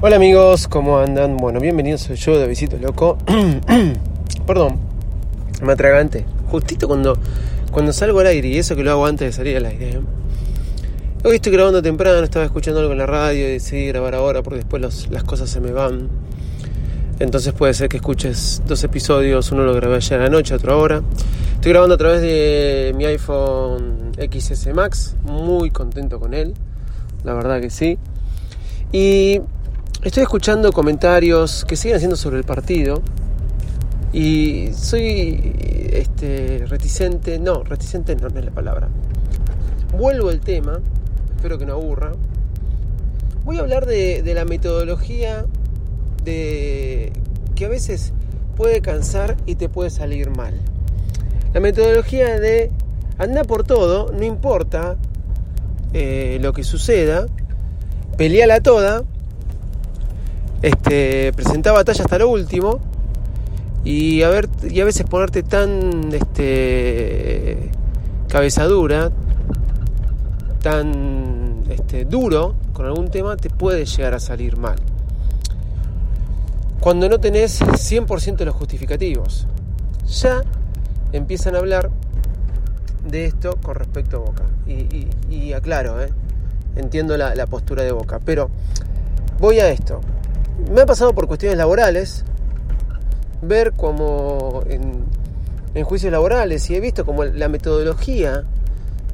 Hola amigos, ¿cómo andan? Bueno, bienvenidos soy yo de Loco. Perdón, me atragante. Justito cuando, cuando salgo al aire, y eso que lo hago antes de salir al aire. ¿eh? Hoy estoy grabando temprano, estaba escuchando algo en la radio y decidí grabar ahora porque después las cosas se me van. Entonces puede ser que escuches dos episodios, uno lo grabé ayer a la noche, otro ahora. Estoy grabando a través de mi iPhone XS Max, muy contento con él, la verdad que sí. Y estoy escuchando comentarios que siguen haciendo sobre el partido y soy este, reticente, no, reticente no, es la palabra. Vuelvo al tema, espero que no aburra. Voy a hablar de, de la metodología de que a veces puede cansar y te puede salir mal. La metodología de anda por todo, no importa eh, lo que suceda, peleala toda este, presentar batalla hasta lo último y a, ver, y a veces ponerte tan este, cabeza dura, tan este, duro con algún tema, te puede llegar a salir mal. Cuando no tenés 100% de los justificativos, ya empiezan a hablar de esto con respecto a Boca. Y, aclaro, ¿eh? entiendo la postura de Boca, pero voy a esto me ha pasado por cuestiones laborales ver como en, juicios laborales y he visto como la metodología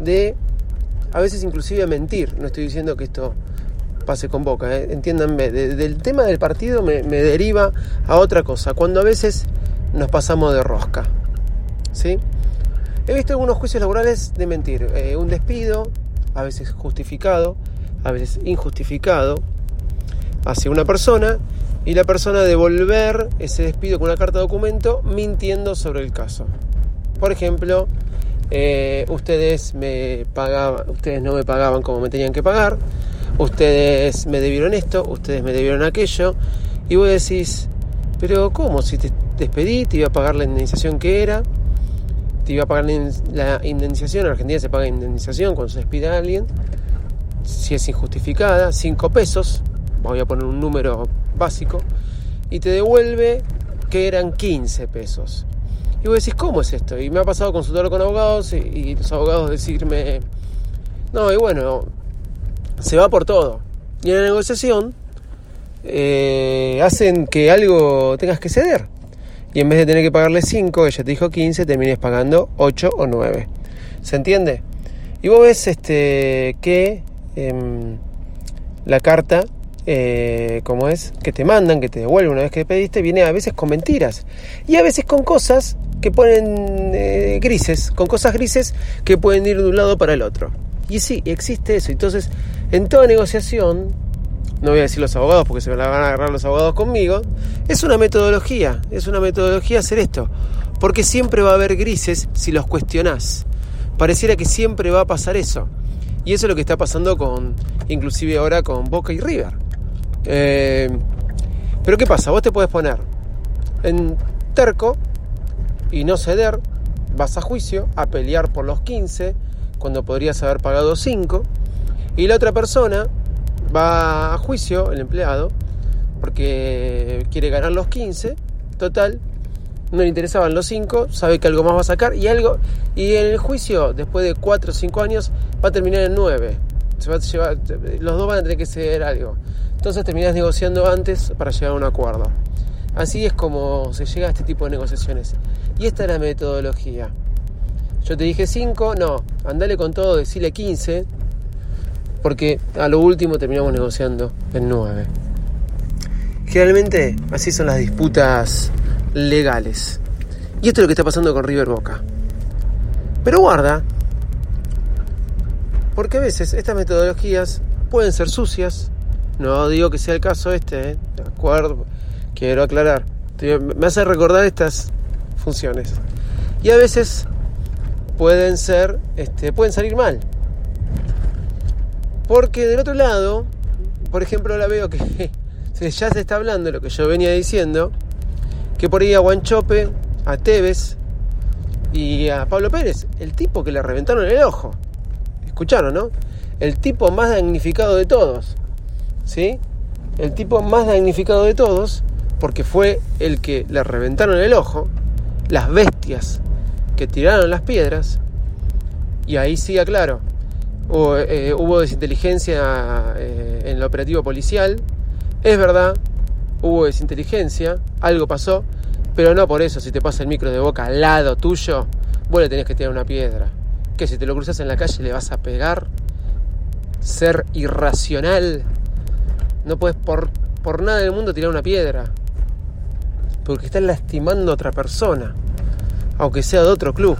de a veces inclusive mentir. No estoy diciendo que esto pase con boca, ¿eh? entiéndanme, del tema del partido me, deriva a otra cosa, cuando a veces nos pasamos de rosca. ¿sí? He visto algunos juicios laborales de mentir, eh, un despido, a veces justificado, a veces injustificado, hacia una persona y la persona devolver ese despido con una carta de documento mintiendo sobre el caso. Por ejemplo, eh, ustedes me pagaban, ustedes no me pagaban como me tenían que pagar, ustedes me debieron esto, ustedes me debieron aquello, y vos decís, pero ¿cómo? Si te despedí, te iba a pagar la indemnización que era, te iba a pagar la indemnización, en Argentina se paga indemnización cuando se despide a alguien, si es injustificada, 5 pesos, voy a poner un número básico, y te devuelve que eran 15 pesos. Y vos decís, ¿cómo es esto? Y me ha pasado consultar con abogados y, los abogados decirme, no, y bueno, se va por todo. Y en la negociación eh, hacen que algo tengas que ceder. Y en vez de tener que pagarle 5, ella te dijo 15, termines pagando 8 o 9. ¿Se entiende? Y vos ves este, que em, la carta eh, como es, que te mandan, que te devuelven una vez que pediste, viene a veces con mentiras y a veces con cosas que ponen eh, grises, con cosas grises que pueden ir de un lado para el otro. Y sí, existe eso. Entonces, en toda negociación, no voy a decir los abogados porque se me la van a agarrar los abogados conmigo, es una metodología, es una metodología hacer esto, porque siempre va a haber grises si los cuestionás. Pareciera que siempre va a pasar eso. Y eso es lo que está pasando con, inclusive ahora con Boca y River. Eh, pero ¿qué pasa? Vos te puedes poner en terco y no ceder, vas a juicio a pelear por los 15 cuando podrías haber pagado 5 y la otra persona va a juicio, el empleado, porque quiere ganar los 15, total, no le interesaban los 5, sabe que algo más va a sacar y algo y en el juicio después de 4 o 5 años va a terminar en 9. los dos van a tener que ceder algo. Entonces terminás negociando antes para llegar a un acuerdo. Así es como se llega a este tipo de negociaciones. Y esta es la metodología. Yo te dije 5, no, andale con todo, decile 15, porque a lo último terminamos negociando en 9. Generalmente así son las disputas legales. Y esto es lo que está pasando con River Boca. Pero guarda, porque a veces estas metodologías pueden ser sucias, no digo que sea el caso este, ¿eh? de acuerdo, quiero aclarar. Me hace recordar estas funciones. Y a veces pueden ser, este, pueden salir mal. Porque del otro lado, por ejemplo, la veo que ya se está hablando lo que yo venía diciendo, que por ahí a Guanchope, a Tevez y a Pablo Pérez, el tipo que le reventaron el ojo. Escucharon, ¿no? El tipo más damnificado de todos. ¿Sí? el tipo más damnificado de todos, porque fue el que le reventaron el ojo, las bestias que tiraron las piedras, y ahí sí aclaro, hubo, eh, hubo desinteligencia eh, en el operativo policial, es verdad, hubo desinteligencia, algo pasó, pero no por eso, si te pasa el micro de boca al lado tuyo, vos le tenés que tirar una piedra. Que si te lo cruzas en la calle le vas a pegar, ser irracional, no puedes por, por nada del mundo tirar una piedra, porque estás lastimando a otra persona, aunque sea de otro club.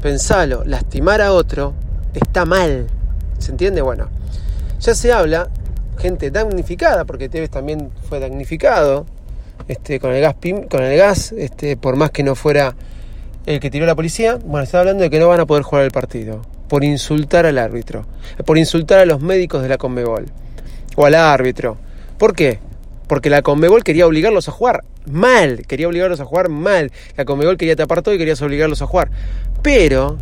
Pensalo, lastimar a otro está mal. ¿Se entiende? Bueno, ya se habla, gente damnificada, porque Tevez también fue damnificado este, con el gas, con el gas este, por más que no fuera el que tiró la policía. Bueno, está hablando de que no van a poder jugar el partido por insultar al árbitro, por insultar a los médicos de la Conmebol o al árbitro. ¿Por qué? Porque la Conmebol quería obligarlos a jugar mal, quería obligarlos a jugar mal. La Conmebol quería tapar todo y quería obligarlos a jugar. Pero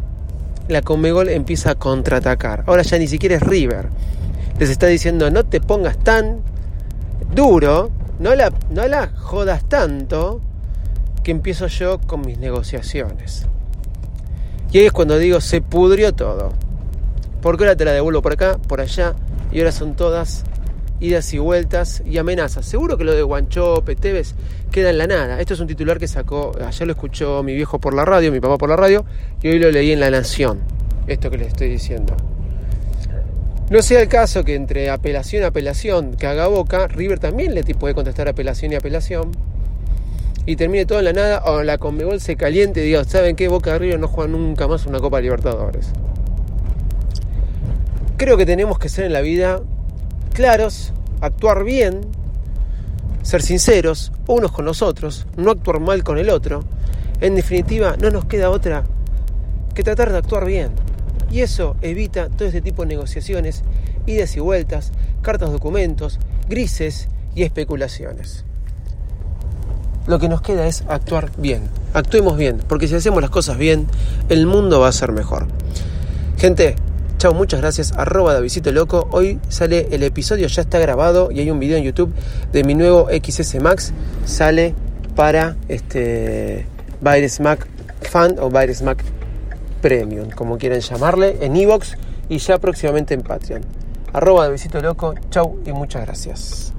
la Conmebol empieza a contraatacar. Ahora ya ni siquiera es River. Les está diciendo, no te pongas tan duro, no la, no la jodas tanto, que empiezo yo con mis negociaciones. Y ahí es cuando digo, se pudrió todo. Porque ahora te la devuelvo por acá, por allá, y ahora son todas idas y vueltas y amenazas. Seguro que lo de Guanchope, Tevez, queda en la nada. Esto es un titular que sacó, ayer lo escuchó mi viejo por la radio, mi papá por la radio, y hoy lo leí en La Nación, esto que les estoy diciendo. No sea el caso que entre apelación y apelación que haga Boca, River también le puede contestar apelación y apelación, y termine todo en la nada, o la Conmebol se caliente y diga, ¿saben qué? Boca de River no juega nunca más una Copa Libertadores. Creo que tenemos que ser en la vida claros, actuar bien, ser sinceros unos con los otros, no actuar mal con el otro. En definitiva, no nos queda otra que tratar de actuar bien. Y eso evita todo este tipo de negociaciones, idas y vueltas, cartas documentos, grises y especulaciones. Lo que nos queda es actuar bien. Actuemos bien, porque si hacemos las cosas bien, el mundo va a ser mejor. Gente, Chao, muchas gracias. Arroba Davidito Loco. Hoy sale el episodio, ya está grabado y hay un video en YouTube de mi nuevo XS Max. Sale para este Mac Fan o Virus Mac Premium, como quieran llamarle, en Evox y ya próximamente en Patreon. Arroba Davidito Loco. Chau y muchas gracias.